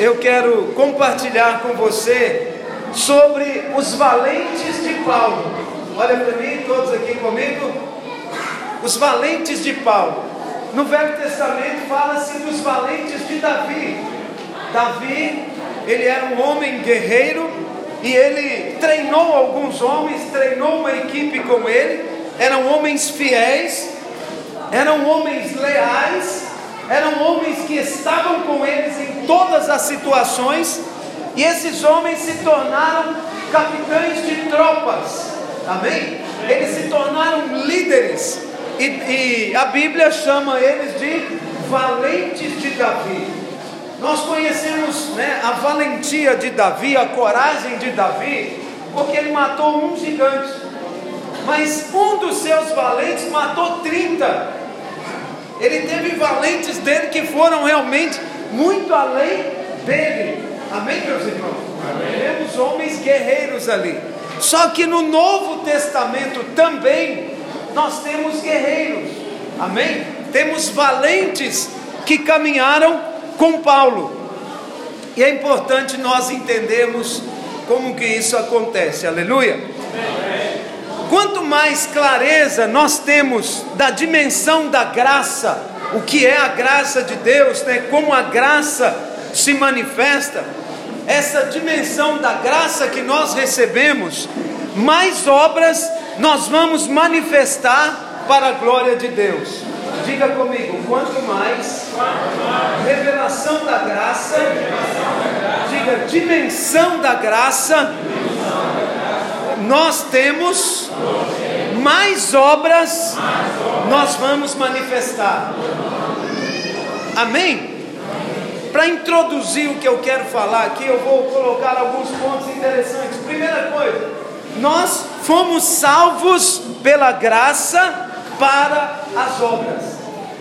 eu quero compartilhar com você sobre os valentes de Paulo. Olha para mim, todos aqui comigo. Os valentes de Paulo. No Velho Testamento fala-se dos valentes de Davi. Davi, ele era um homem guerreiro e ele treinou alguns homens, treinou uma equipe com ele. Eram homens fiéis, eram homens leais, eram homens que estavam com eles em todas as situações, e esses homens se tornaram capitães de tropas, amém? Eles se tornaram líderes, e, e a Bíblia chama eles de valentes de Davi. Nós conhecemos né, a valentia de Davi, a coragem de Davi, porque ele matou um gigante, mas um dos seus valentes matou 30. Ele teve valentes dele que foram realmente muito além dele. Amém, meus irmãos? Amém. Temos homens guerreiros ali. Só que no Novo Testamento também nós temos guerreiros. Amém? Temos valentes que caminharam com Paulo. E é importante nós entendermos como que isso acontece. Aleluia. Amém. Quanto mais clareza nós temos da dimensão da graça, o que é a graça de Deus, né? como a graça se manifesta, essa dimensão da graça que nós recebemos, mais obras nós vamos manifestar para a glória de Deus. Diga comigo, quanto mais revelação da graça, diga dimensão da graça nós temos, mais obras nós vamos manifestar. Amém? Para introduzir o que eu quero falar aqui, eu vou colocar alguns pontos interessantes. Primeira coisa, nós fomos salvos pela graça para as obras.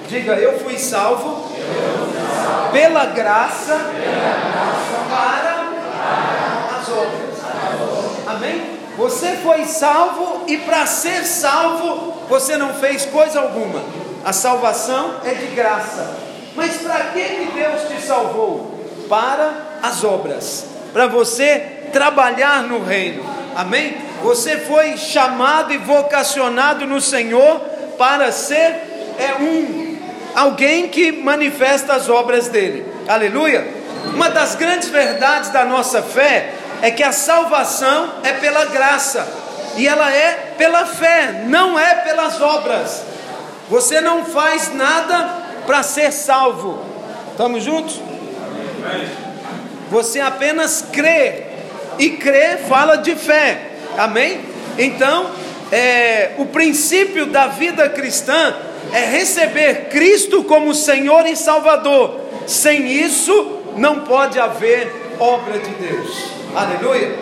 Diga, eu fui salvo pela graça para as obras. Amém? Você foi salvo e para ser salvo você não fez coisa alguma. A salvação é de graça. Mas para que, que Deus te salvou? Para as obras, para você trabalhar no reino. Amém? Você foi chamado e vocacionado no Senhor para ser é um alguém que manifesta as obras dele. Aleluia. Uma das grandes verdades da nossa fé é que a salvação é pela graça e ela é pela fé, não é pelas obras. Você não faz nada para ser salvo. Estamos juntos? Você apenas crê e crer fala de fé. Amém? Então, é, o princípio da vida cristã é receber Cristo como Senhor e Salvador. Sem isso, não pode haver obra de Deus. Aleluia.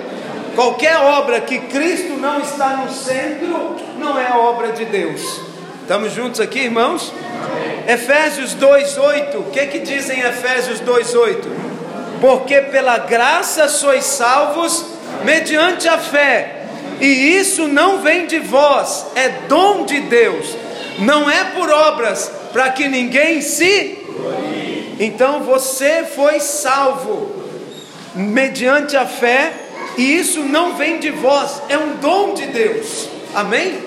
Qualquer obra que Cristo não está no centro, não é obra de Deus. Estamos juntos aqui, irmãos? Amém. Efésios 2:8. O que que diz em Efésios 2:8? Porque pela graça sois salvos mediante a fé. E isso não vem de vós, é dom de Deus. Não é por obras, para que ninguém se Então você foi salvo mediante a fé, e isso não vem de vós, é um dom de Deus. Amém?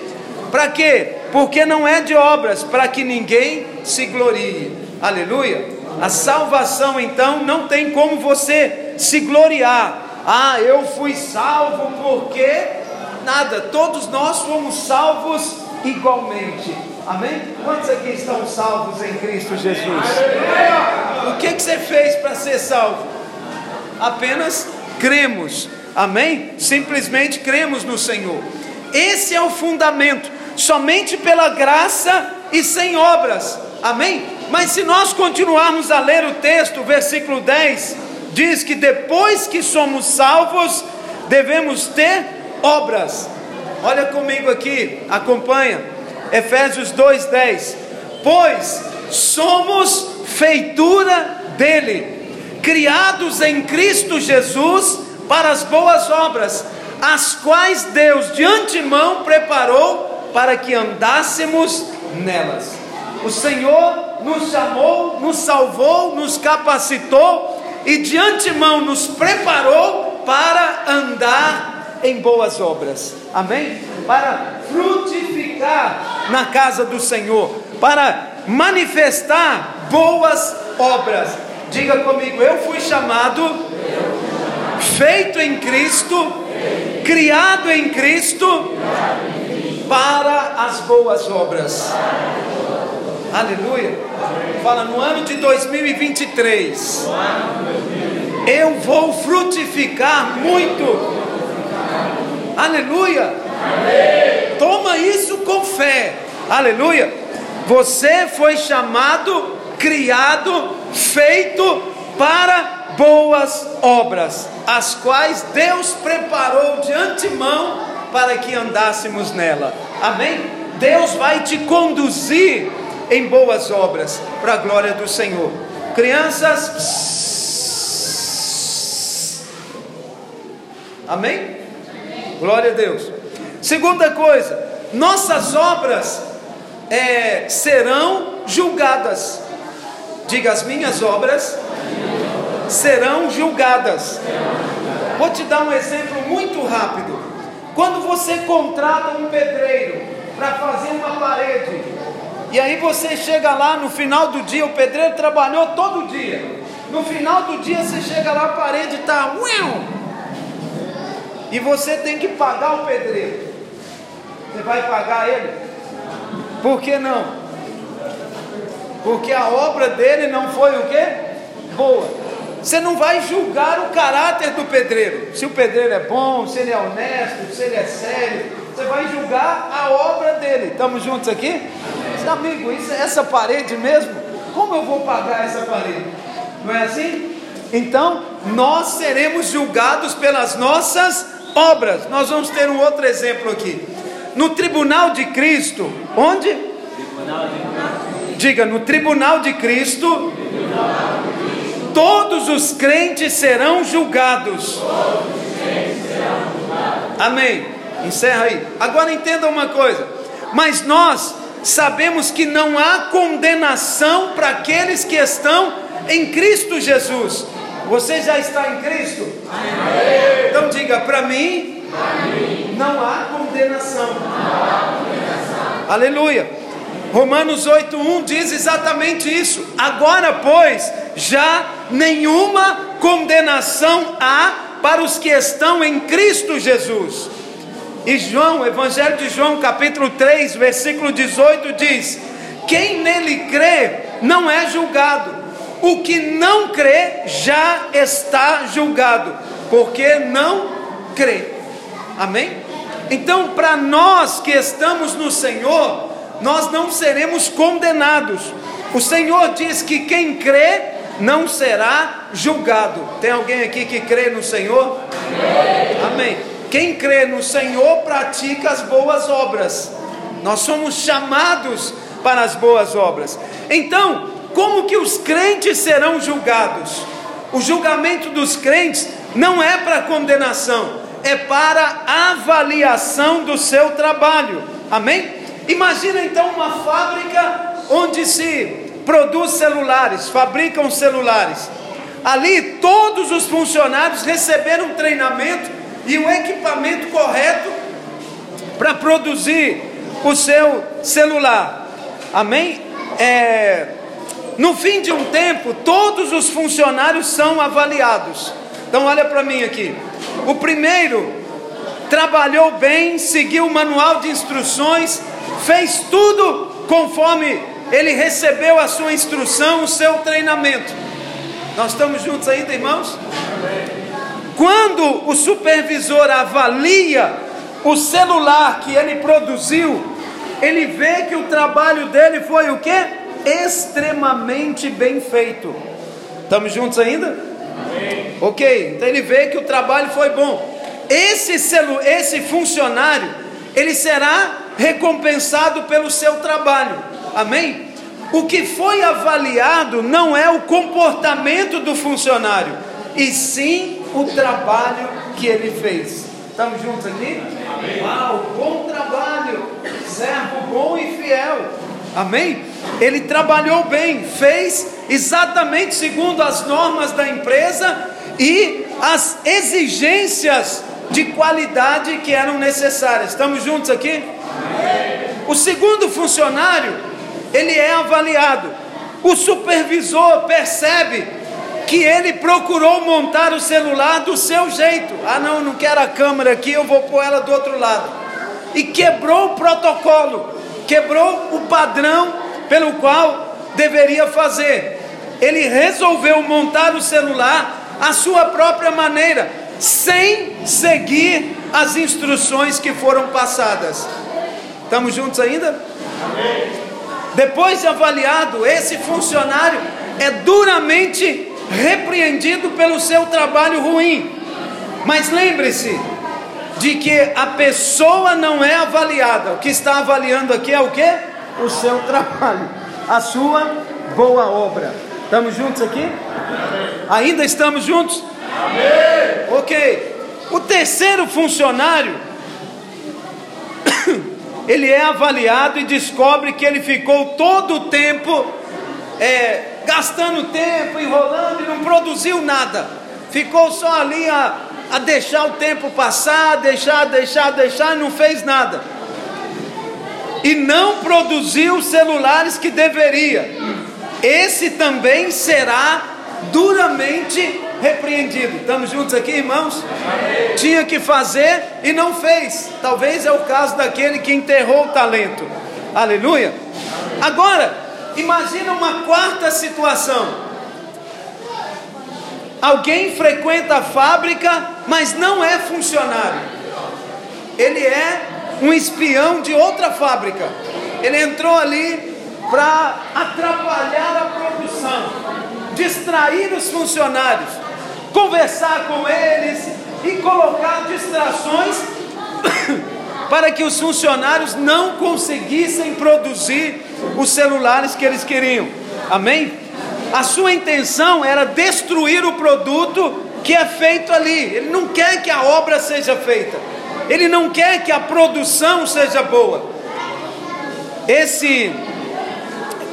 Para quê? Porque não é de obras, para que ninguém se glorie. Aleluia. A salvação então não tem como você se gloriar. Ah, eu fui salvo porque nada, todos nós fomos salvos igualmente. Amém? Quantos aqui estão salvos em Cristo Jesus? O que, que você fez para ser salvo? Apenas cremos. Amém? Simplesmente cremos no Senhor. Esse é o fundamento, somente pela graça e sem obras. Amém? Mas se nós continuarmos a ler o texto, versículo 10 diz que depois que somos salvos, devemos ter obras. Olha comigo aqui, acompanha. Efésios 2:10. Pois somos feitura dele criados em Cristo Jesus para as boas obras, as quais Deus de antemão preparou para que andássemos nelas. O Senhor nos chamou, nos salvou, nos capacitou e de antemão nos preparou para andar em boas obras. Amém? Para frutificar na casa do Senhor, para manifestar boas obras. Diga comigo, eu fui chamado, feito em Cristo, criado em Cristo, para as boas obras. Aleluia. Fala no ano de 2023. Eu vou frutificar muito. Aleluia. Toma isso com fé. Aleluia. Você foi chamado, criado, feito para boas obras, as quais Deus preparou de antemão para que andássemos nela. Amém? Deus vai te conduzir em boas obras, para a glória do Senhor. Crianças, amém? Glória a Deus. Segunda coisa, nossas obras é, serão julgadas. Diga, as minhas obras serão julgadas. Vou te dar um exemplo muito rápido. Quando você contrata um pedreiro para fazer uma parede, e aí você chega lá no final do dia, o pedreiro trabalhou todo dia. No final do dia você chega lá, a parede está. E você tem que pagar o pedreiro. Você vai pagar ele? Por que não? Porque a obra dele não foi o quê? Boa. Você não vai julgar o caráter do pedreiro. Se o pedreiro é bom, se ele é honesto, se ele é sério. Você vai julgar a obra dele. Estamos juntos aqui? Amigo, isso, essa parede mesmo, como eu vou pagar essa parede? Não é assim? Então, nós seremos julgados pelas nossas obras. Nós vamos ter um outro exemplo aqui. No tribunal de Cristo, onde? Diga, no tribunal de Cristo, todos os crentes serão julgados. Amém. Encerra aí. Agora entenda uma coisa. Mas nós sabemos que não há condenação para aqueles que estão em Cristo Jesus. Você já está em Cristo? Amém. Então diga para mim, não há condenação. Não há condenação. Aleluia. Romanos 8:1 diz exatamente isso. Agora, pois, já nenhuma condenação há para os que estão em Cristo Jesus. E João, Evangelho de João, capítulo 3, versículo 18 diz: Quem nele crê não é julgado, o que não crê já está julgado, porque não crê. Amém? Então, para nós que estamos no Senhor, nós não seremos condenados. O Senhor diz que quem crê não será julgado. Tem alguém aqui que crê no Senhor? Amém. Quem crê no Senhor pratica as boas obras. Nós somos chamados para as boas obras. Então, como que os crentes serão julgados? O julgamento dos crentes não é para condenação, é para avaliação do seu trabalho. Amém? Imagina então uma fábrica onde se produz celulares, fabricam celulares. Ali todos os funcionários receberam treinamento e o equipamento correto para produzir o seu celular. Amém? É, no fim de um tempo, todos os funcionários são avaliados. Então, olha para mim aqui. O primeiro trabalhou bem, seguiu o manual de instruções, fez tudo conforme ele recebeu a sua instrução, o seu treinamento. Nós estamos juntos ainda, irmãos? Quando o supervisor avalia o celular que ele produziu, ele vê que o trabalho dele foi o que? Extremamente bem feito. Estamos juntos ainda? Amém. Ok, então ele vê que o trabalho foi bom. Esse, celu, esse funcionário, ele será recompensado pelo seu trabalho. Amém? O que foi avaliado não é o comportamento do funcionário, e sim o trabalho que ele fez. Estamos juntos aqui? Amém. Uau, bom trabalho, servo bom e fiel. Amém? Ele trabalhou bem, fez exatamente segundo as normas da empresa e as exigências de qualidade que eram necessárias. Estamos juntos aqui? O segundo funcionário, ele é avaliado. O supervisor percebe que ele procurou montar o celular do seu jeito. Ah, não, não quero a câmera aqui, eu vou pôr ela do outro lado. E quebrou o protocolo, quebrou o padrão pelo qual deveria fazer. Ele resolveu montar o celular à sua própria maneira, sem seguir as instruções que foram passadas. Estamos juntos ainda? Amém. Depois de avaliado, esse funcionário é duramente repreendido pelo seu trabalho ruim. Mas lembre-se de que a pessoa não é avaliada. O que está avaliando aqui é o que? O seu trabalho, a sua boa obra. Estamos juntos aqui? Ainda estamos juntos? Amém. Ok. O terceiro funcionário ele é avaliado e descobre que ele ficou todo o tempo é, gastando tempo, enrolando e não produziu nada. Ficou só ali a, a deixar o tempo passar, deixar, deixar, deixar e não fez nada. E não produziu os celulares que deveria. Esse também será duramente repreendido. Estamos juntos aqui, irmãos? Amém. Tinha que fazer e não fez. Talvez é o caso daquele que enterrou o talento. Aleluia. Agora, imagina uma quarta situação. Alguém frequenta a fábrica, mas não é funcionário. Ele é um espião de outra fábrica. Ele entrou ali para atrapalhar a produção, distrair os funcionários conversar com eles e colocar distrações para que os funcionários não conseguissem produzir os celulares que eles queriam. Amém? A sua intenção era destruir o produto que é feito ali. Ele não quer que a obra seja feita. Ele não quer que a produção seja boa. Esse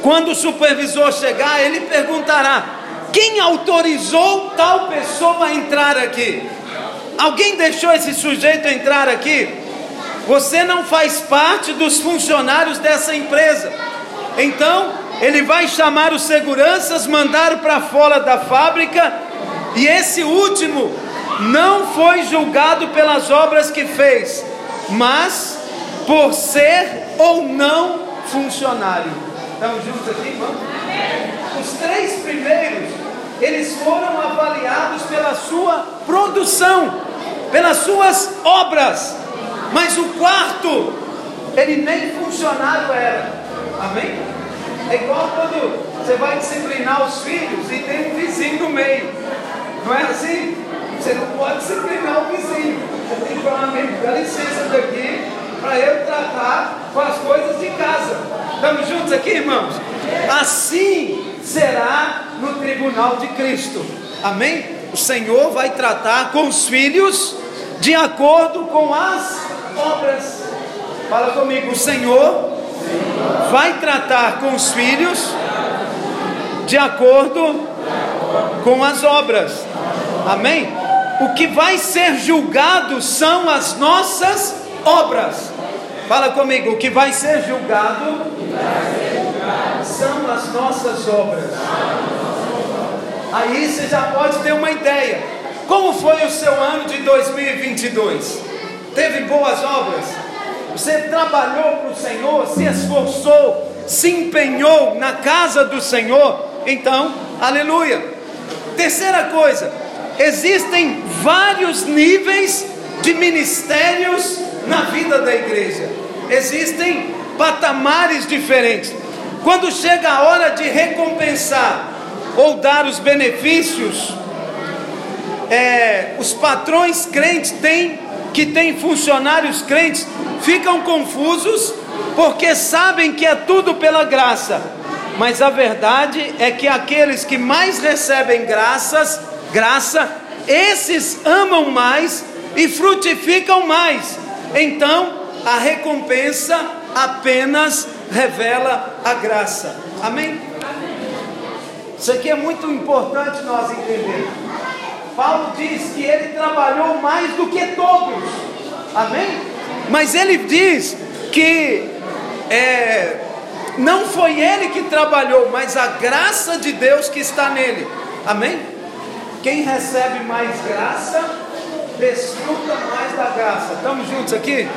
quando o supervisor chegar, ele perguntará: quem autorizou tal pessoa a entrar aqui? Alguém deixou esse sujeito entrar aqui? Você não faz parte dos funcionários dessa empresa. Então, ele vai chamar os seguranças, mandar para fora da fábrica, e esse último não foi julgado pelas obras que fez, mas por ser ou não funcionário. Estamos juntos aqui, irmão? Os três primeiros eles foram avaliados pela sua produção, pelas suas obras. Mas o quarto, ele nem funcionário era. Amém? É igual quando você vai disciplinar os filhos e tem um vizinho no meio. Não é assim? Você não pode disciplinar o vizinho. Você tem que falar, amigo, dá licença daqui para eu tratar com as coisas de casa. Estamos juntos aqui, irmãos? Assim será no tribunal de Cristo. Amém? O Senhor vai tratar com os filhos de acordo com as obras. Fala comigo, o Senhor vai tratar com os filhos de acordo com as obras. Amém? O que vai ser julgado são as nossas obras. Fala comigo, o que vai ser julgado são as nossas obras. Aí você já pode ter uma ideia. Como foi o seu ano de 2022? Teve boas obras? Você trabalhou para o Senhor, se esforçou, se empenhou na casa do Senhor? Então, aleluia. Terceira coisa, existem vários níveis de ministérios na vida da igreja. Existem patamares diferentes. Quando chega a hora de recompensar ou dar os benefícios, é, os patrões crentes têm, que têm funcionários crentes, ficam confusos porque sabem que é tudo pela graça. Mas a verdade é que aqueles que mais recebem graças, graça, esses amam mais e frutificam mais. Então, a recompensa apenas revela a graça. Amém? Isso aqui é muito importante nós entendermos. Paulo diz que ele trabalhou mais do que todos, amém? Mas ele diz que é, não foi ele que trabalhou, mas a graça de Deus que está nele, amém? Quem recebe mais graça, desfruta mais da graça. Estamos juntos aqui?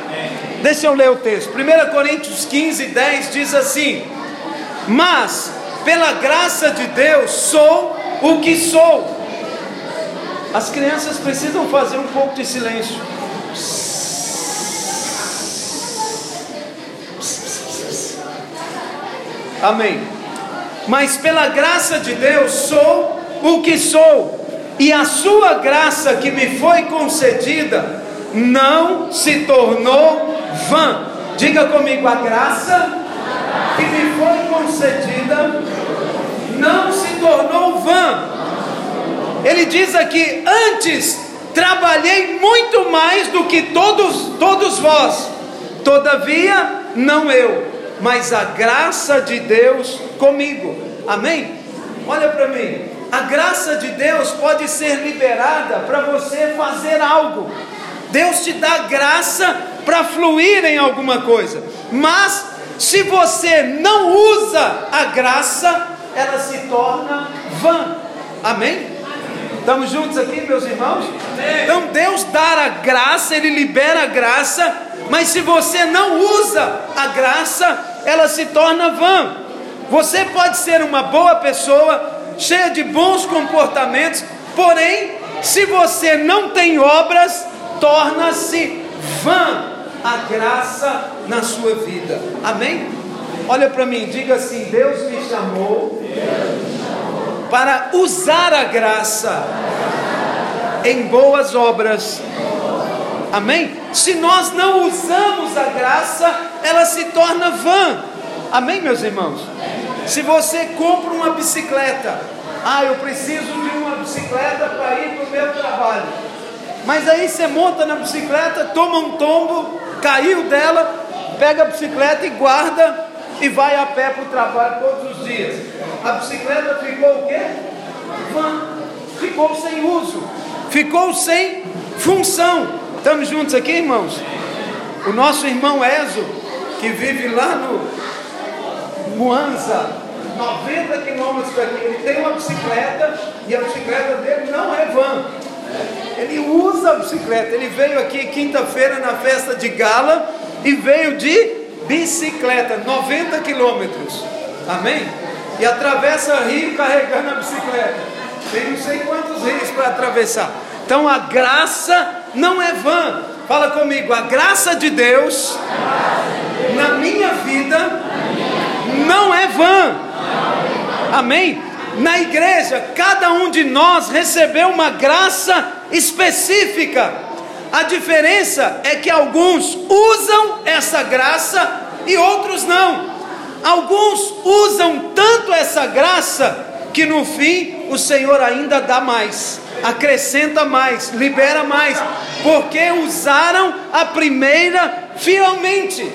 Deixa eu ler o texto. 1 Coríntios 15, 10 diz assim: Mas pela graça de Deus sou o que sou. As crianças precisam fazer um pouco de silêncio. Amém. Mas pela graça de Deus sou o que sou e a sua graça que me foi concedida não se tornou vã. Diga comigo, a graça que me foi concedida não se tornou vã. Ele diz aqui: antes trabalhei muito mais do que todos, todos vós, todavia não eu, mas a graça de Deus comigo. Amém? Olha para mim. A graça de Deus pode ser liberada para você fazer algo. Deus te dá graça para fluir em alguma coisa. Mas se você não usa a graça, ela se torna vã. Amém? Estamos juntos aqui, meus irmãos? Então Deus dá a graça, Ele libera a graça, mas se você não usa a graça, ela se torna vã. Você pode ser uma boa pessoa, cheia de bons comportamentos, porém, se você não tem obras, torna-se vã a graça na sua vida. Amém? Olha para mim, diga assim: Deus me chamou para usar a graça em boas obras. Amém? Se nós não usamos a graça, ela se torna vã. Amém, meus irmãos? Se você compra uma bicicleta, ah, eu preciso de uma bicicleta para ir para o meu trabalho. Mas aí você monta na bicicleta, toma um tombo, caiu dela, pega a bicicleta e guarda e vai a pé para o trabalho todos os dias. A bicicleta ficou o quê? Ficou sem uso, ficou sem função. Estamos juntos aqui, irmãos? O nosso irmão Ezo, que vive lá no Muanza, 90 quilômetros daqui, ele tem uma bicicleta e a bicicleta dele não é van. Ele usa a bicicleta. Ele veio aqui quinta-feira na festa de gala e veio de bicicleta, 90 quilômetros. Amém? E atravessa rio carregando a bicicleta. Tem não sei quantos rios para atravessar. Então a graça não é vã. Fala comigo, a graça de Deus na minha vida não é vã. Amém? Na igreja, cada um de nós recebeu uma graça específica. A diferença é que alguns usam essa graça e outros não. Alguns usam tanto essa graça que no fim o Senhor ainda dá mais, acrescenta mais, libera mais, porque usaram a primeira fielmente.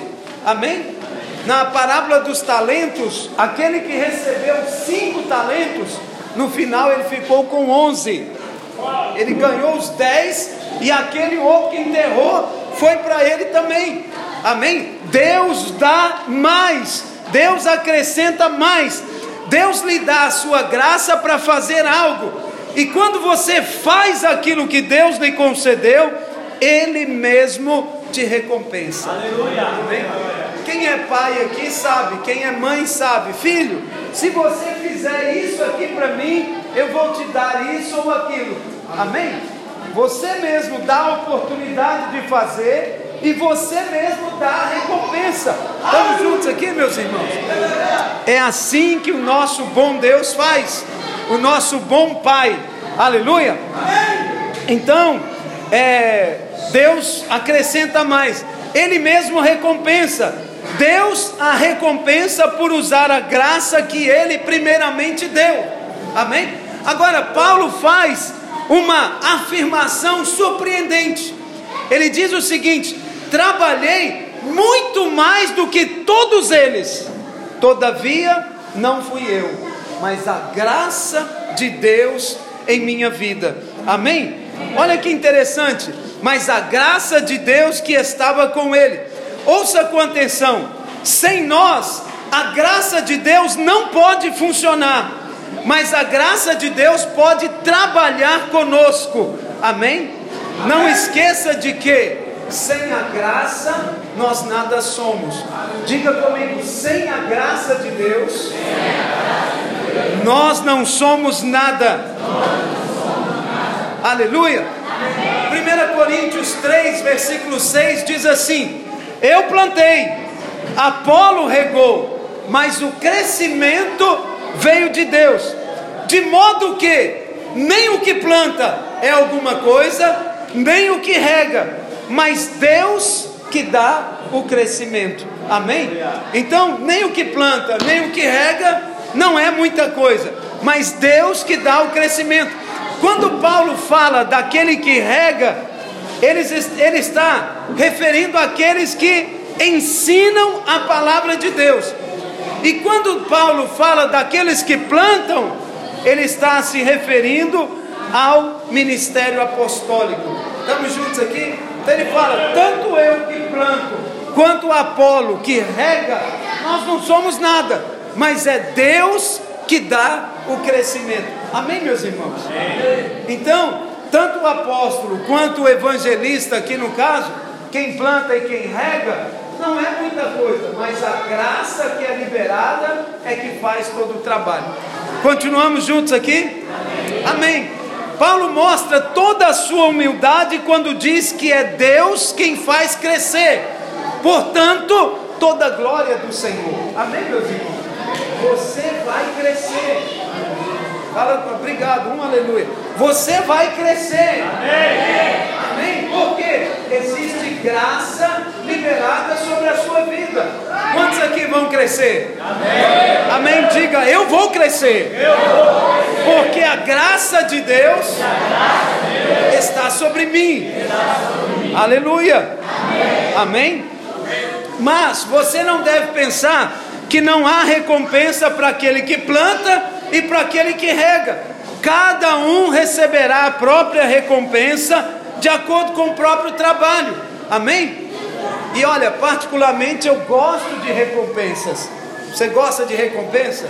Amém? Na parábola dos talentos, aquele que recebeu cinco talentos, no final ele ficou com onze. Ele ganhou os dez e aquele outro que enterrou foi para ele também. Amém? Deus dá mais, Deus acrescenta mais. Deus lhe dá a sua graça para fazer algo. E quando você faz aquilo que Deus lhe concedeu, Ele mesmo te recompensa. Aleluia. Amém? Quem é pai aqui sabe, quem é mãe sabe. Filho, se você fizer isso aqui para mim, eu vou te dar isso ou aquilo. Amém? Você mesmo dá a oportunidade de fazer e você mesmo dá a recompensa. Estamos juntos aqui, meus irmãos? É assim que o nosso bom Deus faz, o nosso bom Pai. Aleluia. Então, é, Deus acrescenta mais, Ele mesmo recompensa. Deus a recompensa por usar a graça que ele primeiramente deu. Amém? Agora, Paulo faz uma afirmação surpreendente. Ele diz o seguinte: trabalhei muito mais do que todos eles, todavia não fui eu, mas a graça de Deus em minha vida. Amém? Olha que interessante, mas a graça de Deus que estava com ele. Ouça com atenção: sem nós, a graça de Deus não pode funcionar, mas a graça de Deus pode trabalhar conosco. Amém? Não esqueça de que sem a graça nós nada somos. Diga comigo, sem a graça de Deus, nós não somos nada. Aleluia. 1 Coríntios 3, versículo 6 diz assim: Eu plantei, Apolo regou, mas o crescimento veio de Deus, de modo que nem o que planta é alguma coisa, nem o que rega, mas Deus que dá o crescimento. Amém? Então, nem o que planta, nem o que rega, não é muita coisa, mas Deus que dá o crescimento. Quando Paulo fala daquele que rega, ele, ele está referindo àqueles que ensinam a palavra de Deus. E quando Paulo fala daqueles que plantam, ele está se referindo ao ministério apostólico. Estamos juntos aqui? Então ele fala: tanto eu que planto, quanto Apolo que rega, nós não somos nada, mas é Deus que dá o crescimento. Amém, meus irmãos? Então, tanto o apóstolo quanto o evangelista, aqui no caso, quem planta e quem rega, não é muita coisa, mas a graça que é liberada é que faz todo o trabalho. Continuamos juntos aqui? Amém. Amém. Paulo mostra toda a sua humildade quando diz que é Deus quem faz crescer, portanto, toda a glória do Senhor. Amém, meus irmãos? Você vai crescer. Fala, obrigado, um aleluia. Você vai crescer. Amém. Amém. Porque existe graça liberada sobre a sua vida. Quantos aqui vão crescer? Amém. Amém. Diga, eu vou crescer. Eu vou crescer. Porque a graça de Deus, está sobre mim. Aleluia. Amém. Mas você não deve pensar que não há recompensa para aquele que planta e para aquele que rega. Cada um receberá a própria recompensa de acordo com o próprio trabalho. Amém? E olha, particularmente eu gosto de recompensas. Você gosta de recompensa?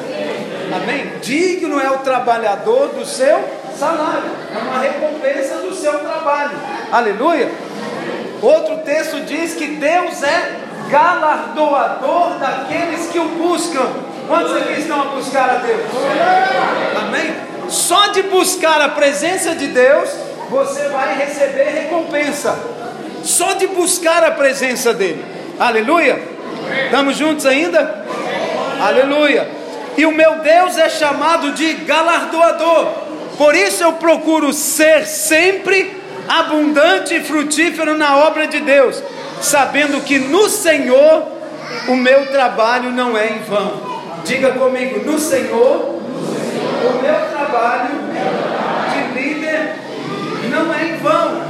Amém? Digno é o trabalhador do seu salário. É uma recompensa do seu trabalho. Aleluia. Outro texto diz que Deus é galardoador daqueles que o buscam. Quantos aqui estão a buscar a Deus? Amém? Só de buscar a presença de Deus, você vai receber recompensa. Só de buscar a presença dEle. Aleluia. Estamos juntos ainda? Aleluia. E o meu Deus é chamado de galardoador. Por isso eu procuro ser sempre abundante e frutífero na obra de Deus, sabendo que no Senhor o meu trabalho não é em vão. Diga comigo, no Senhor, o meu trabalho de líder não é em vão.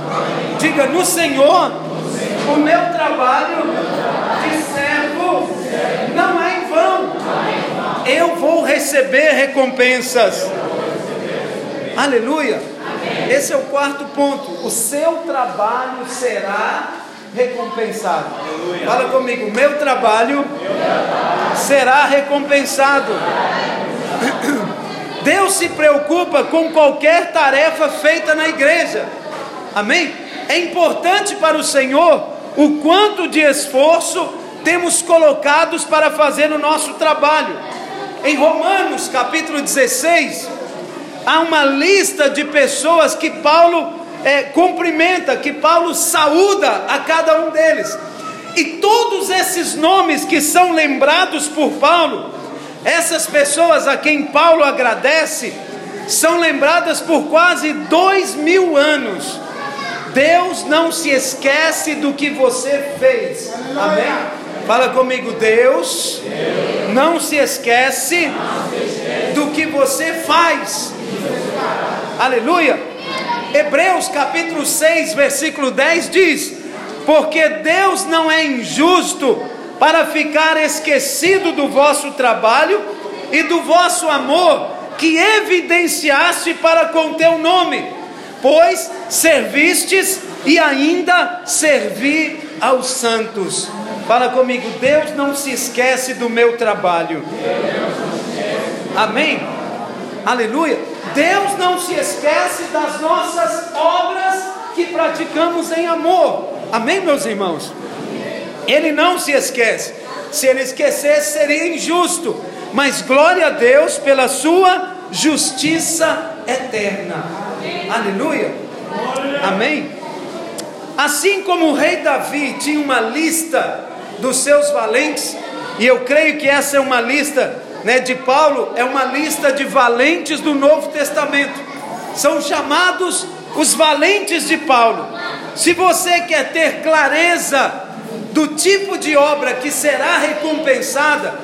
Diga, no Senhor, o meu trabalho de servo não é em vão. Eu vou receber recompensas. Aleluia. Esse é o quarto ponto. O seu trabalho será recompensado. Aleluia. Fala comigo, meu trabalho, meu trabalho será recompensado. Deus se preocupa com qualquer tarefa feita na igreja. Amém? É importante para o Senhor o quanto de esforço temos colocados para fazer o nosso trabalho. Em Romanos capítulo 16, há uma lista de pessoas que Paulo é, cumprimenta, que Paulo saúda a cada um deles. E todos esses nomes que são lembrados por Paulo, essas pessoas a quem Paulo agradece, são lembradas por quase dois mil anos. Deus não se esquece do que você fez. Amém? Fala comigo, Deus, não se esquece do que você faz. Aleluia. Hebreus capítulo 6, versículo 10 diz: Porque Deus não é injusto para ficar esquecido do vosso trabalho e do vosso amor que evidenciaste para com teu nome, pois servistes e ainda servi aos santos. Fala comigo, Deus não se esquece do meu trabalho. Amém? Aleluia. Deus não se esquece das nossas obras que praticamos em amor. Amém, meus irmãos? Ele não se esquece. Se ele esquecesse, seria injusto. Mas glória a Deus pela sua justiça eterna. Aleluia. Amém. Assim como o rei Davi tinha uma lista dos seus valentes, e eu creio que essa é uma lista né, de Paulo, é uma lista de valentes do Novo Testamento. São chamados os valentes de Paulo. Se você quer ter clareza do tipo de obra que será recompensada,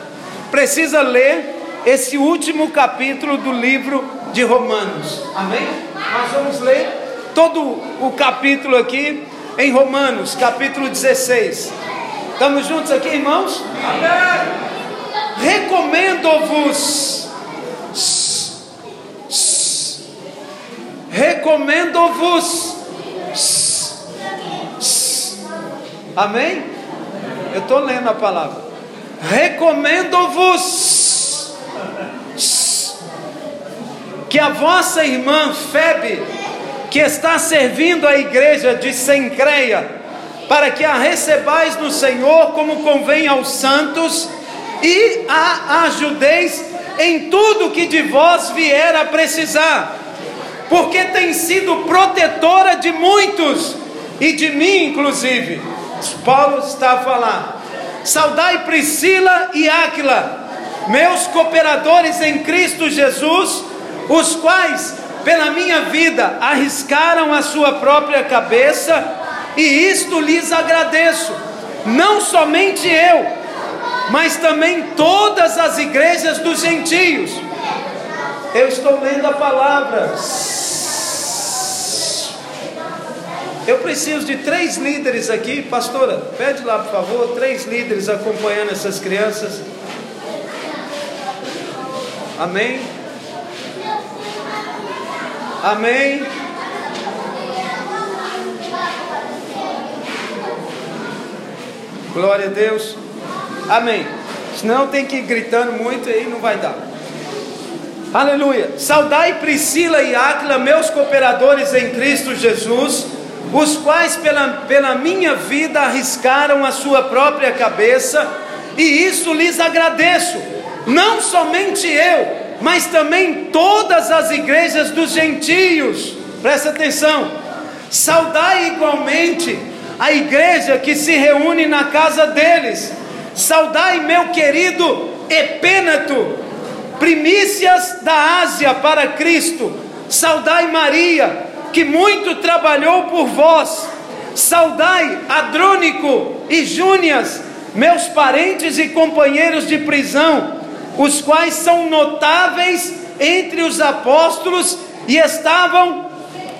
precisa ler esse último capítulo do livro de Romanos. Amém? Nós vamos ler todo o capítulo aqui em Romanos, capítulo 16. Estamos juntos aqui, irmãos? Amém. Recomendo-vos. Recomendo-vos. Amém? Eu estou lendo a palavra. Recomendo-vos que a vossa irmã Febe, que está servindo a igreja de Sencreia, para que a recebais no Senhor como convém aos santos, e a ajudeis em tudo que de vós vier a precisar, porque tem sido protetora de muitos e de mim, inclusive. Paulo está a falar. Saudai Priscila e Áquila, meus cooperadores em Cristo Jesus, os quais, pela minha vida, arriscaram a sua própria cabeça, e isto lhes agradeço. Não somente eu, mas também todas as igrejas dos gentios. Eu estou lendo a palavra. Eu preciso de três líderes aqui, pastora. Pede lá, por favor, três líderes acompanhando essas crianças. Amém. Amém. Glória a Deus. Amém. Senão tem que ir gritando muito e aí não vai dar. Aleluia. Saudai Priscila e Áquila, meus cooperadores em Cristo Jesus os quais pela, pela minha vida arriscaram a sua própria cabeça, e isso lhes agradeço, não somente eu, mas também todas as igrejas dos gentios, presta atenção, saudai igualmente a igreja que se reúne na casa deles, saudai meu querido Epênato, primícias da Ásia para Cristo, saudai Maria, que muito trabalhou por vós. Saudai Adrônico e Júnias, meus parentes e companheiros de prisão, os quais são notáveis entre os apóstolos e estavam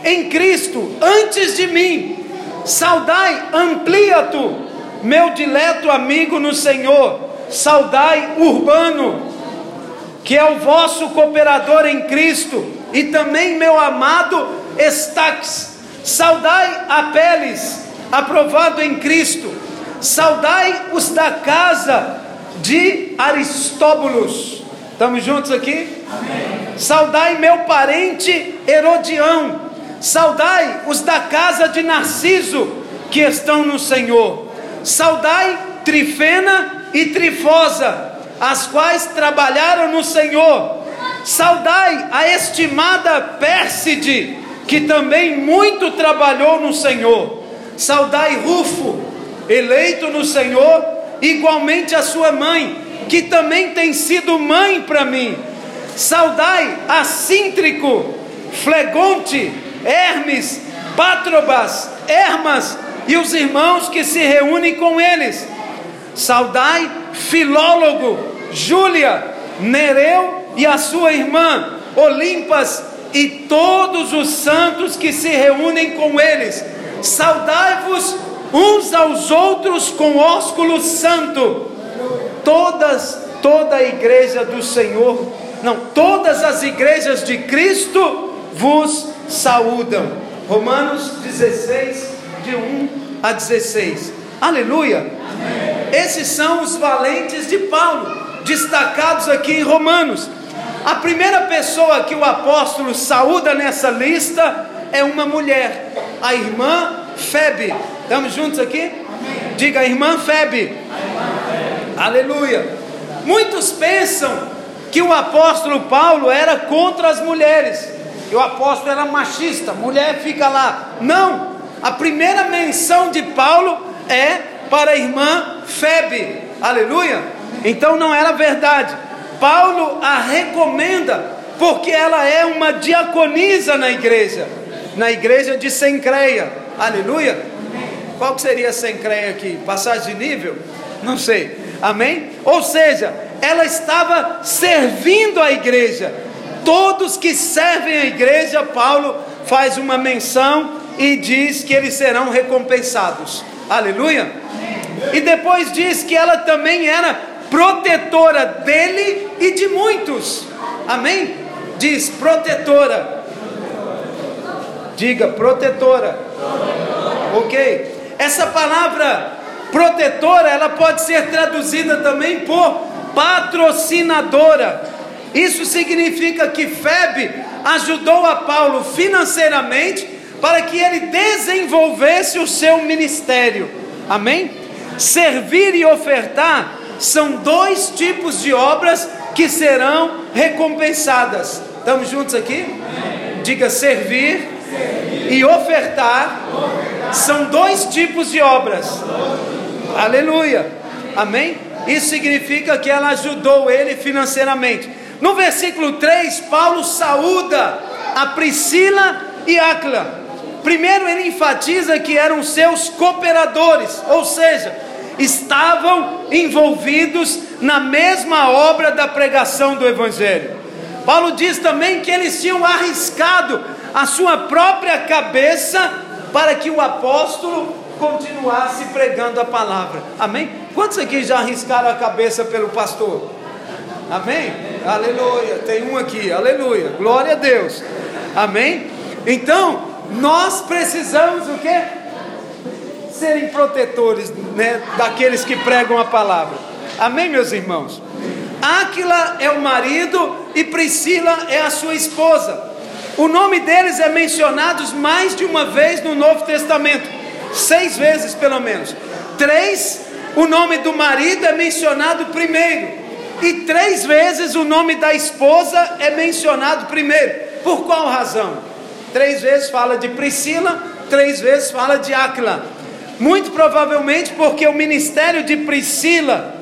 em Cristo antes de mim. Saudai Ampliato, meu dileto amigo no Senhor. Saudai Urbano, que é o vosso cooperador em Cristo, e também meu amado Estaques, saudai Apeles, aprovado em Cristo, saudai os da casa de Aristóbulos. Estamos juntos aqui? Amém. Saudai meu parente Herodião, saudai os da casa de Narciso, que estão no Senhor. Saudai Trifena e Trifosa, as quais trabalharam no Senhor. Saudai a estimada Pérside, que também muito trabalhou no Senhor. Saudai Rufo, eleito no Senhor, igualmente a sua mãe, que também tem sido mãe para mim. Saudai Assíntrico, Flegonte, Hermes, Patrobas, Hermas e os irmãos que se reúnem com eles. Saudai Filólogo, Júlia, Nereu e a sua irmã, Olimpas e todos os santos que se reúnem com eles. Saudai-vos uns aos outros com ósculo santo. Todas, toda a igreja do Senhor, não, todas as igrejas de Cristo vos saúdam. Romanos 16, de 1 a 16. Aleluia! Amém. Esses são os valentes de Paulo, destacados aqui em Romanos. A primeira pessoa que o apóstolo saúda nessa lista é uma mulher, a irmã Febe. Estamos juntos aqui? Diga irmã Febe. Aleluia. Muitos pensam que o apóstolo Paulo era contra as mulheres, que o apóstolo era machista, mulher fica lá. Não, a primeira menção de Paulo é para a irmã Febe, aleluia. Então não era verdade. Paulo a recomenda porque ela é uma diaconisa na igreja, na igreja de Sencreia, aleluia. Qual que seria Sencreia aqui? Passagem de nível? Não sei, amém? Ou seja, ela estava servindo a igreja. Todos que servem a igreja, Paulo faz uma menção e diz que eles serão recompensados. Aleluia. E depois diz que ela também era protetora dele e de muitos. Amém? Diz protetora. Diga protetora. Ok? Essa palavra protetora, ela pode ser traduzida também por patrocinadora. Isso significa que Febe ajudou a Paulo financeiramente para que ele desenvolvesse o seu ministério. Amém? Servir e ofertar são dois tipos de obras que serão recompensadas. Estamos juntos aqui? Diga servir, e ofertar, são dois tipos de obras. Aleluia. Amém? Isso significa que ela ajudou ele financeiramente. No versículo 3, Paulo saúda a Priscila e Acla. Primeiro, ele enfatiza que eram seus cooperadores, ou seja, estavam envolvidos na mesma obra da pregação do Evangelho. Paulo diz também que eles tinham arriscado a sua própria cabeça para que o apóstolo continuasse pregando a palavra. Amém? Quantos aqui já arriscaram a cabeça pelo pastor? Amém? Aleluia. Tem um aqui. Aleluia. Glória a Deus. Amém? Então, nós precisamos o quê? Serem protetores né, daqueles que pregam a palavra. Amém, meus irmãos? Áquila é o marido e Priscila é a sua esposa. O nome deles é mencionado mais de uma vez no Novo Testamento, seis vezes pelo menos. Três, o nome do marido é mencionado primeiro, e três vezes o nome da esposa é mencionado primeiro. Por qual razão? Três vezes fala de Priscila, três vezes fala de Áquila. Muito provavelmente porque o ministério de Priscila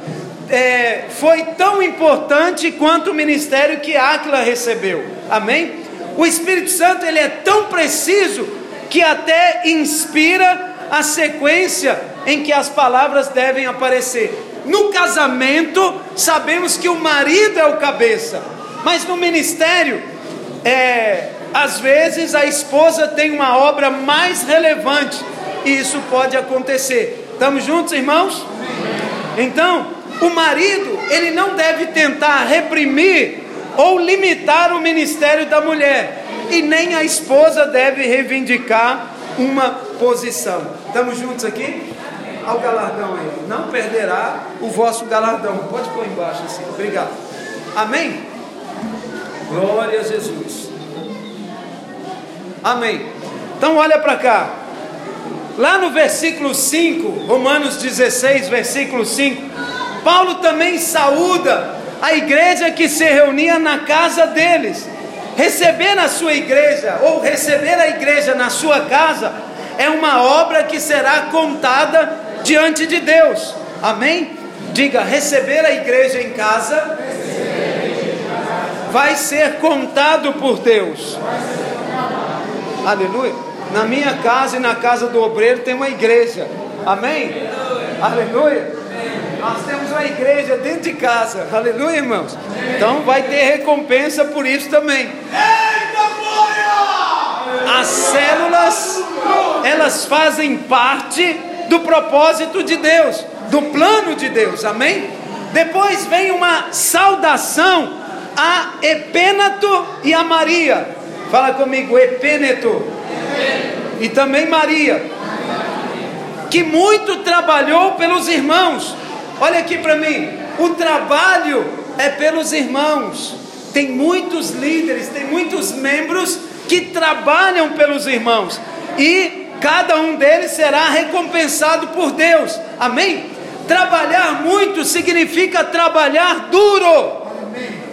é, foi tão importante quanto o ministério que Áquila recebeu. Amém? O Espírito Santo ele é tão preciso que até inspira a sequência em que as palavras devem aparecer. No casamento, sabemos que o marido é o cabeça, mas no ministério, é, às vezes a esposa tem uma obra mais relevante e isso pode acontecer. Estamos juntos, irmãos? Então, o marido, ele não deve tentar reprimir ou limitar o ministério da mulher, e nem a esposa deve reivindicar uma posição. Estamos juntos aqui? Ao galardão aí. Não perderá o vosso galardão. Pode pôr embaixo assim. Obrigado. Amém? Glória a Jesus. Amém. Então olha para cá. Lá no versículo 5, Romanos 16, versículo 5, Paulo também saúda a igreja que se reunia na casa deles. Receber na sua igreja, ou receber a igreja na sua casa, é uma obra que será contada diante de Deus. Amém? Diga, receber a igreja em casa vai ser contado por Deus. Aleluia. Na minha casa e na casa do obreiro tem uma igreja. Amém? Aleluia. Nós temos uma igreja dentro de casa. Aleluia, irmãos. Então vai ter recompensa por isso também. As células, elas fazem parte do propósito de Deus, do plano de Deus. Amém? Depois vem uma saudação a Epênato e a Maria. Fala comigo, Epêneto. E também Maria. Que muito trabalhou pelos irmãos. Olha aqui para mim. O trabalho é pelos irmãos. Tem muitos líderes, tem muitos membros que trabalham pelos irmãos. E cada um deles será recompensado por Deus. Amém? Trabalhar muito significa trabalhar duro.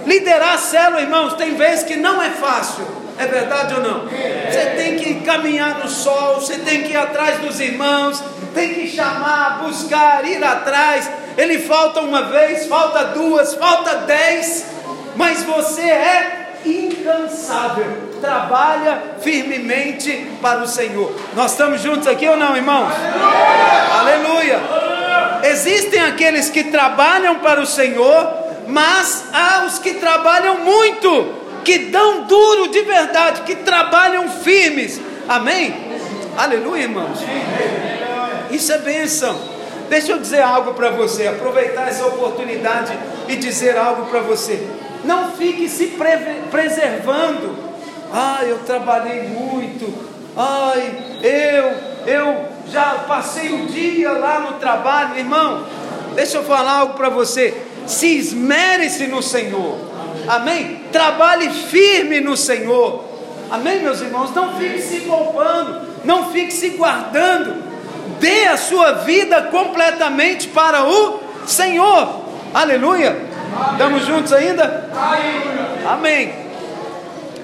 Liderar célula, irmãos, tem vezes que não é fácil. É verdade ou não? Você tem que caminhar no sol, você tem que ir atrás dos irmãos, tem que chamar, buscar, ir atrás. Ele falta uma vez, falta duas, falta dez, mas você é incansável. Trabalha firmemente para o Senhor. Nós estamos juntos aqui ou não, irmãos? Aleluia. Aleluia. Existem aqueles que trabalham para o Senhor mas há os que trabalham muito, que dão duro de verdade, que trabalham firmes. Amém? Aleluia, irmãos. Isso é bênção. Deixa eu dizer algo para você, aproveitar essa oportunidade e dizer algo para você. Não fique se preservando. Ah, eu trabalhei muito. Ai, eu, eu já passei o dia lá no trabalho, irmão. Deixa eu falar algo para você se esmere-se no Senhor, amém? Trabalhe firme no Senhor, amém, meus irmãos? Não fique se poupando, não fique se guardando, dê a sua vida completamente para o Senhor, aleluia. Estamos juntos ainda? Amém.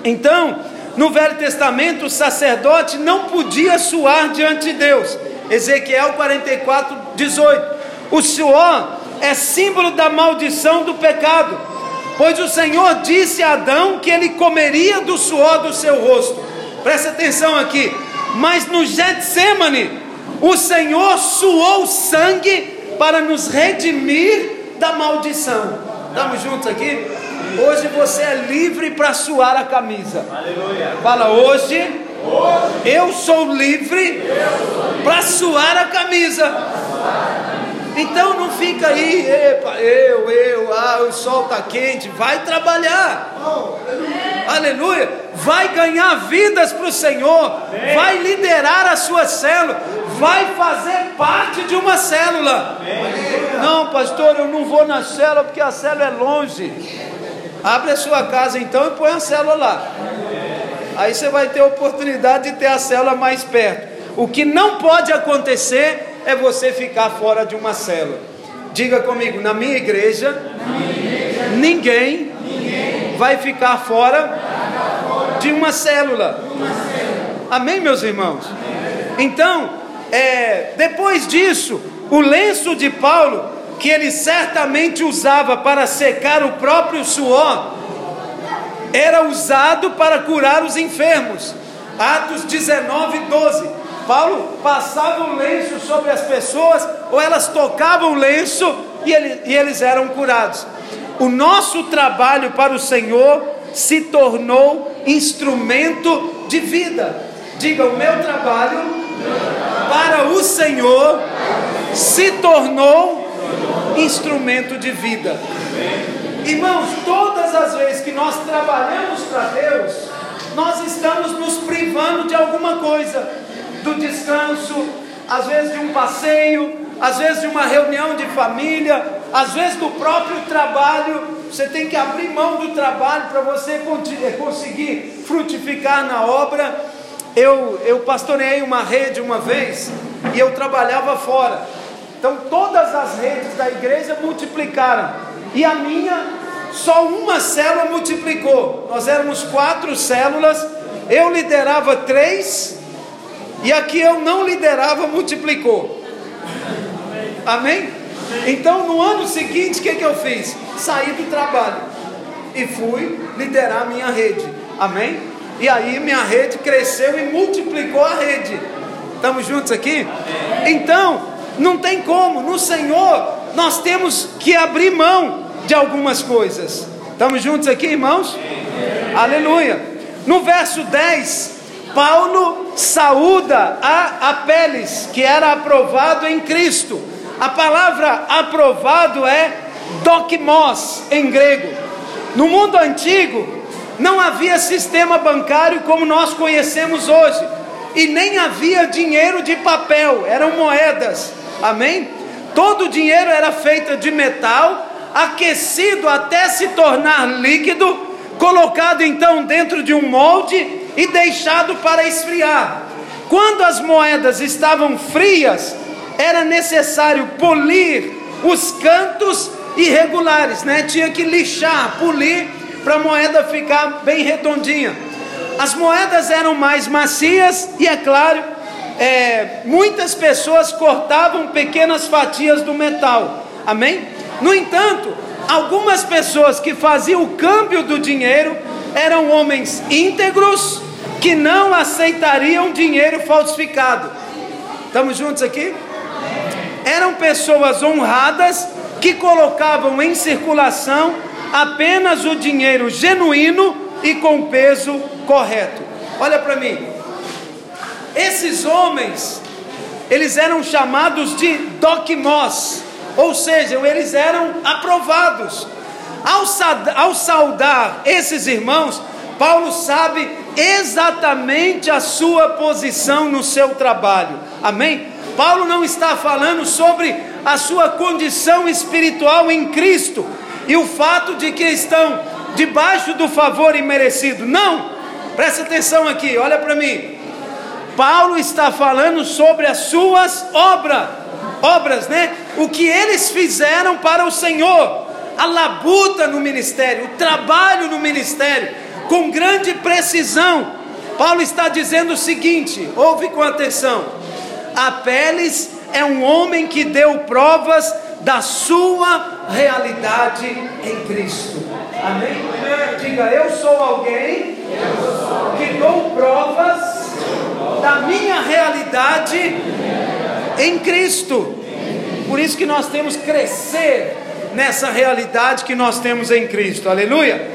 Então, no Velho Testamento, o sacerdote não podia suar diante de Deus. Ezequiel 44, 18. O suor é símbolo da maldição do pecado, pois o Senhor disse a Adão que ele comeria do suor do seu rosto. Presta atenção aqui. Mas no Getsemane, o Senhor suou sangue para nos redimir da maldição. Estamos juntos aqui? Hoje você é livre para suar a camisa. Aleluia. Fala hoje, hoje eu sou livre para suar a camisa. Então não fica aí, epa, eu, eu, ah, o sol está quente, vai trabalhar. Aleluia. Vai ganhar vidas para o Senhor, vai liderar a sua célula, vai fazer parte de uma célula. Não, pastor, eu não vou na célula porque a célula é longe. Abre a sua casa então e põe a célula lá. Aí você vai ter a oportunidade de ter a célula mais perto. O que não pode acontecer é você ficar fora de uma célula. Diga comigo, na minha igreja, na minha igreja ninguém, ninguém, vai ficar fora, de uma célula. Amém, meus irmãos? Então, é, depois disso, o lenço de Paulo, que ele certamente usava para secar o próprio suor, era usado para curar os enfermos. Atos 19, 12. Paulo passava o lenço sobre as pessoas, ou elas tocavam o lenço e, ele, e eles eram curados. O nosso trabalho para o Senhor se tornou instrumento de vida. Diga, o meu trabalho para o Senhor se tornou instrumento de vida. Irmãos, todas as vezes que nós trabalhamos para Deus, nós estamos nos privando de alguma coisa do descanso, às vezes de um passeio, às vezes de uma reunião de família, às vezes do próprio trabalho. Você tem que abrir mão do trabalho para você eh, conseguir frutificar na obra. Eu, eu pastoreei uma rede uma vez e eu trabalhava fora. Então todas as redes da igreja multiplicaram. E a minha, só uma célula multiplicou. Nós éramos quatro células, eu liderava três e a que eu não liderava multiplicou. Amém? Então no ano seguinte, o que, que eu fiz? Saí do trabalho e fui liderar a minha rede. Amém? E aí minha rede cresceu e multiplicou a rede. Estamos juntos aqui? Então, não tem como, no Senhor nós temos que abrir mão de algumas coisas. Estamos juntos aqui, irmãos? Aleluia. No verso 10, Paulo saúda a Apeles, que era aprovado em Cristo. A palavra aprovado é dokimos em grego. No mundo antigo, não havia sistema bancário como nós conhecemos hoje, e nem havia dinheiro de papel, eram moedas. Amém? Todo o dinheiro era feito de metal, aquecido até se tornar líquido, colocado então dentro de um molde e deixado para esfriar. Quando as moedas estavam frias, era necessário polir os cantos irregulares, né? Tinha que lixar, polir para a moeda ficar bem redondinha. As moedas eram mais macias e, é claro, é, muitas pessoas cortavam pequenas fatias do metal. Amém? No entanto, algumas pessoas que faziam o câmbio do dinheiro eram homens íntegros que não aceitariam dinheiro falsificado. Estamos juntos aqui? Eram pessoas honradas que colocavam em circulação apenas o dinheiro genuíno e com peso correto. Olha para mim. Esses homens, eles eram chamados de dokimos, ou seja, eles eram aprovados. Ao, ao saudar esses irmãos, Paulo sabe exatamente a sua posição no seu trabalho. Amém? Paulo não está falando sobre a sua condição espiritual em Cristo, e o fato de que estão debaixo do favor imerecido. Não, presta atenção aqui, olha para mim. Paulo está falando sobre as suas obras, obras, né? O que eles fizeram para o Senhor, a labuta no ministério, o trabalho no ministério, com grande precisão. Paulo está dizendo o seguinte: ouve com atenção. Apeles é um homem que deu provas da sua realidade em Cristo. Amém? Diga, eu sou alguém que dou provas da minha realidade em Cristo. Por isso que nós temos que crescer nessa realidade que nós temos em Cristo. Aleluia.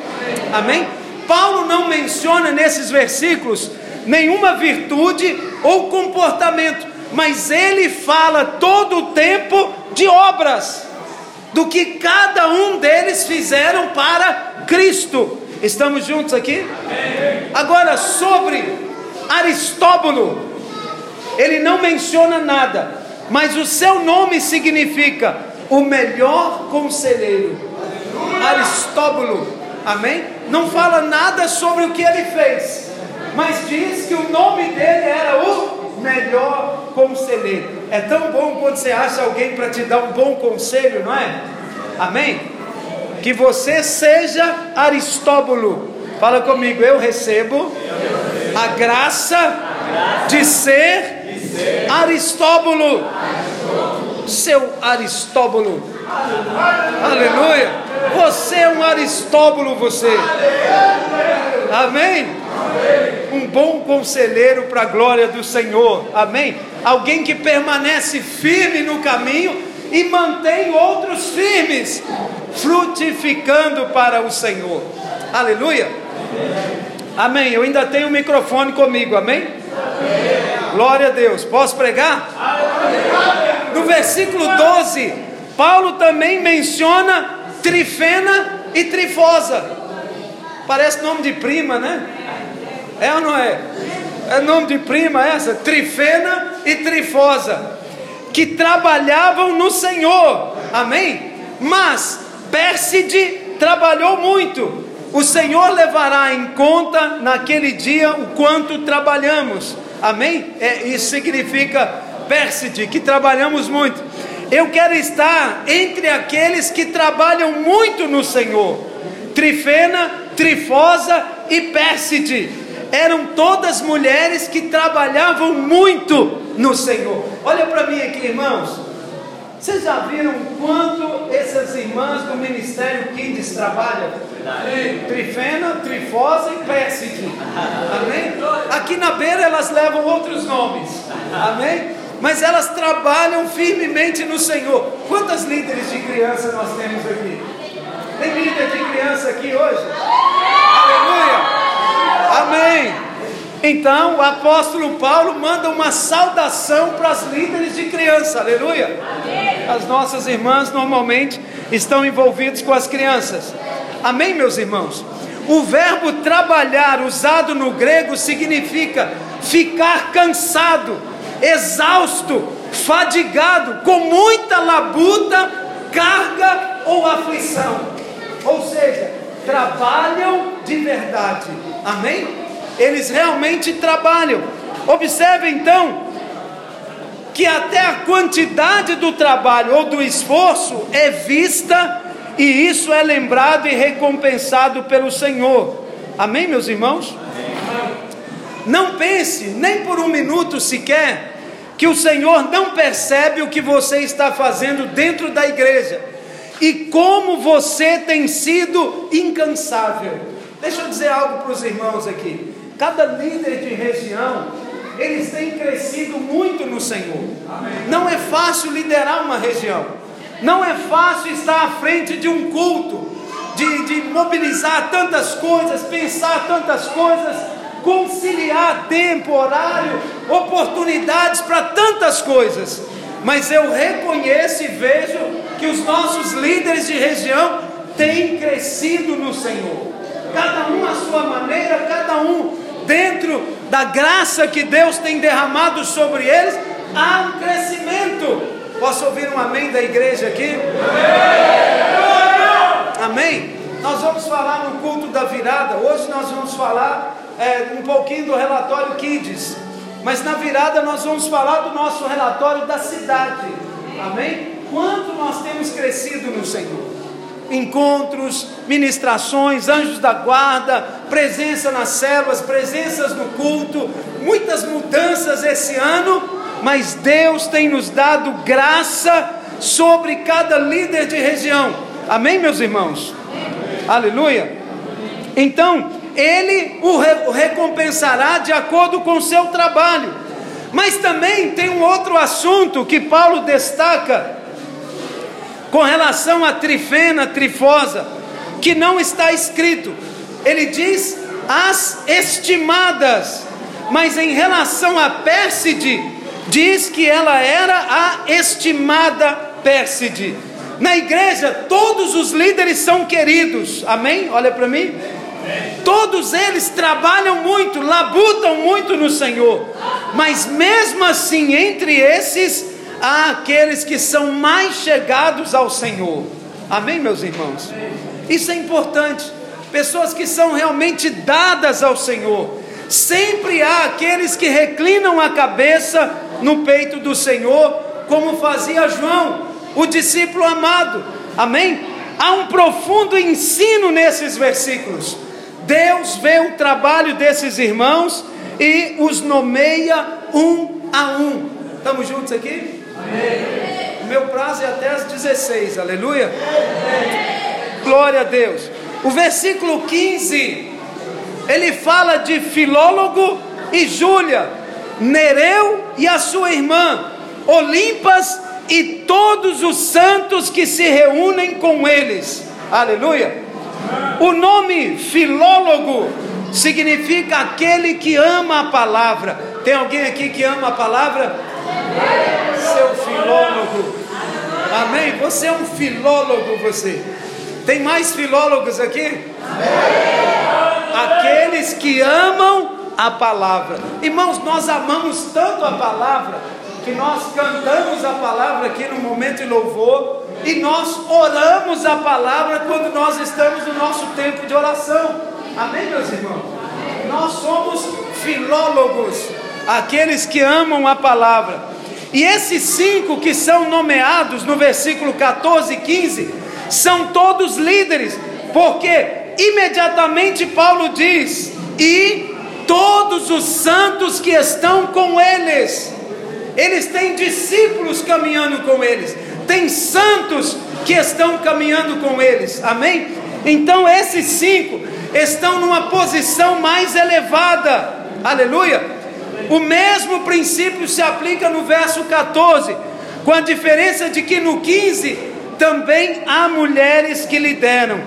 Amém? Paulo não menciona nesses versículos nenhuma virtude ou comportamento, mas ele fala todo o tempo de obras, do que cada um deles fizeram para Cristo. Estamos juntos aqui? Agora, sobre Aristóbulo, ele não menciona nada, mas o seu nome significa o melhor conselheiro. Aristóbulo, amém? Não fala nada sobre o que ele fez, mas diz que o nome dele era o melhor conselheiro. É tão bom quando você acha alguém para te dar um bom conselho, não é? Amém? Que você seja Aristóbulo. Fala comigo, eu recebo a graça de ser Aristóbulo. Seu Aristóbulo. Aleluia. Você é um Aristóbulo, você. Amém? Um bom conselheiro para a glória do Senhor. Amém? Alguém que permanece firme no caminho e mantém outros firmes, frutificando para o Senhor. Aleluia. Amém. Eu ainda tenho o microfone comigo. Amém? Glória a Deus. Posso pregar? No versículo 12, Paulo também menciona Trifena e Trifosa. Parece nome de prima, né? É ou não é? É nome de prima essa? Trifena e Trifosa, que trabalhavam no Senhor, amém? Mas Pérside trabalhou muito. O Senhor levará em conta naquele dia o quanto trabalhamos, amém? É, isso significa Pérside, que trabalhamos muito. Eu quero estar entre aqueles que trabalham muito no Senhor. Trifena, Trifosa e Pérside eram todas mulheres que trabalhavam muito no Senhor. Olha para mim aqui, irmãos. Vocês já viram quanto essas irmãs do Ministério Kids trabalham? Trifena, Trifosa e Pésside. Amém? Aqui na beira elas levam outros nomes. Amém? Mas elas trabalham firmemente no Senhor. Quantas líderes de criança nós temos aqui? Tem líder de criança aqui hoje? Aleluia! Amém. Então o apóstolo Paulo manda uma saudação para as líderes de criança, aleluia. As nossas irmãs normalmente estão envolvidos com as crianças. Amém, meus irmãos? O verbo trabalhar, usado no grego, significa ficar cansado, exausto, fadigado, com muita labuta, carga ou aflição. Ou seja, trabalham de verdade. Amém? Eles realmente trabalham. Observe então que até a quantidade do trabalho ou do esforço é vista e isso é lembrado e recompensado pelo Senhor. Amém, meus irmãos? Não pense, nem por um minuto sequer, que o Senhor não percebe o que você está fazendo dentro da igreja e como você tem sido incansável. Deixa eu dizer algo para os irmãos aqui. Cada líder de região, eles têm crescido muito no Senhor. Não é fácil liderar uma região. Não é fácil estar à frente de um culto, de, de mobilizar tantas coisas, pensar tantas coisas, conciliar tempo, horário, oportunidades para tantas coisas. Mas eu reconheço e vejo que os nossos líderes de região têm crescido no Senhor. Cada um à sua maneira, cada um dentro da graça que Deus tem derramado sobre eles, há um crescimento. Posso ouvir um amém da igreja aqui? Amém. amém. Nós vamos falar no culto da virada. Hoje nós vamos falar é, um pouquinho do relatório Kids. Mas na virada nós vamos falar do nosso relatório da cidade. Amém? Quanto nós temos crescido no Senhor? Encontros, ministrações, anjos da guarda, presença nas células, presenças no culto, muitas mudanças esse ano, mas Deus tem nos dado graça sobre cada líder de região. Amém, meus irmãos? Amém. Aleluia. Então, ele o recompensará de acordo com o seu trabalho. Mas também tem um outro assunto que Paulo destaca com relação a trifena, trifosa, que não está escrito. Ele diz as estimadas, mas em relação a Pérside, diz que ela era a estimada Pérside. Na igreja, todos os líderes são queridos, amém? Olha para mim. Todos eles trabalham muito, labutam muito no Senhor, mas mesmo assim, entre esses, há aqueles que são mais chegados ao Senhor. Amém, meus irmãos? Isso é importante. Pessoas que são realmente dadas ao Senhor. Sempre há aqueles que reclinam a cabeça no peito do Senhor, como fazia João, o discípulo amado. Amém? Há um profundo ensino nesses versículos. Deus vê o trabalho desses irmãos e os nomeia um a um. Estamos juntos aqui? Amém. O meu prazo é até as 16, aleluia. Amém. Glória a Deus. O versículo 15, ele fala de Filólogo e Júlia, Nereu e a sua irmã, Olimpas e todos os santos que se reúnem com eles. Aleluia. O nome filólogo significa aquele que ama a palavra. Tem alguém aqui que ama a palavra? Seu filólogo. Amém? Você é um filólogo, você. Tem mais filólogos aqui? Aqueles que amam a palavra. Irmãos, nós amamos tanto a palavra que nós cantamos a palavra aqui no momento de louvor e nós oramos a palavra quando nós estamos no nosso tempo de oração. Amém, meus irmãos? Nós somos filólogos, aqueles que amam a palavra. E esses cinco que são nomeados no versículo 14 e 15 são todos líderes, porque imediatamente Paulo diz: e todos os santos que estão com eles. Eles têm discípulos caminhando com eles, tem santos que estão caminhando com eles, amém? Então esses cinco estão numa posição mais elevada, aleluia. O mesmo princípio se aplica no verso 14, com a diferença de que no 15 também há mulheres que lideram.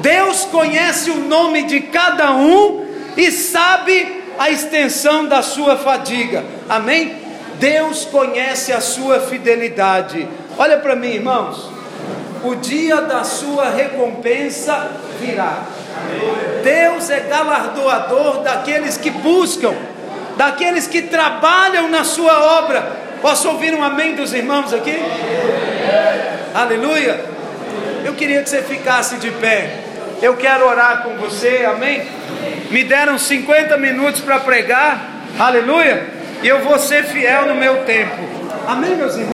Deus conhece o nome de cada um e sabe a extensão da sua fadiga. Amém? Deus conhece a sua fidelidade. Olha para mim, irmãos. o dia da sua recompensa virá. Deus é galardoador daqueles que buscam, daqueles que trabalham na sua obra. Posso ouvir um amém dos irmãos aqui? Aleluia. Eu queria que você ficasse de pé. Eu quero orar com você, amém? Me deram 50 minutos para pregar, aleluia, e eu vou ser fiel no meu tempo, amém, meus irmãos?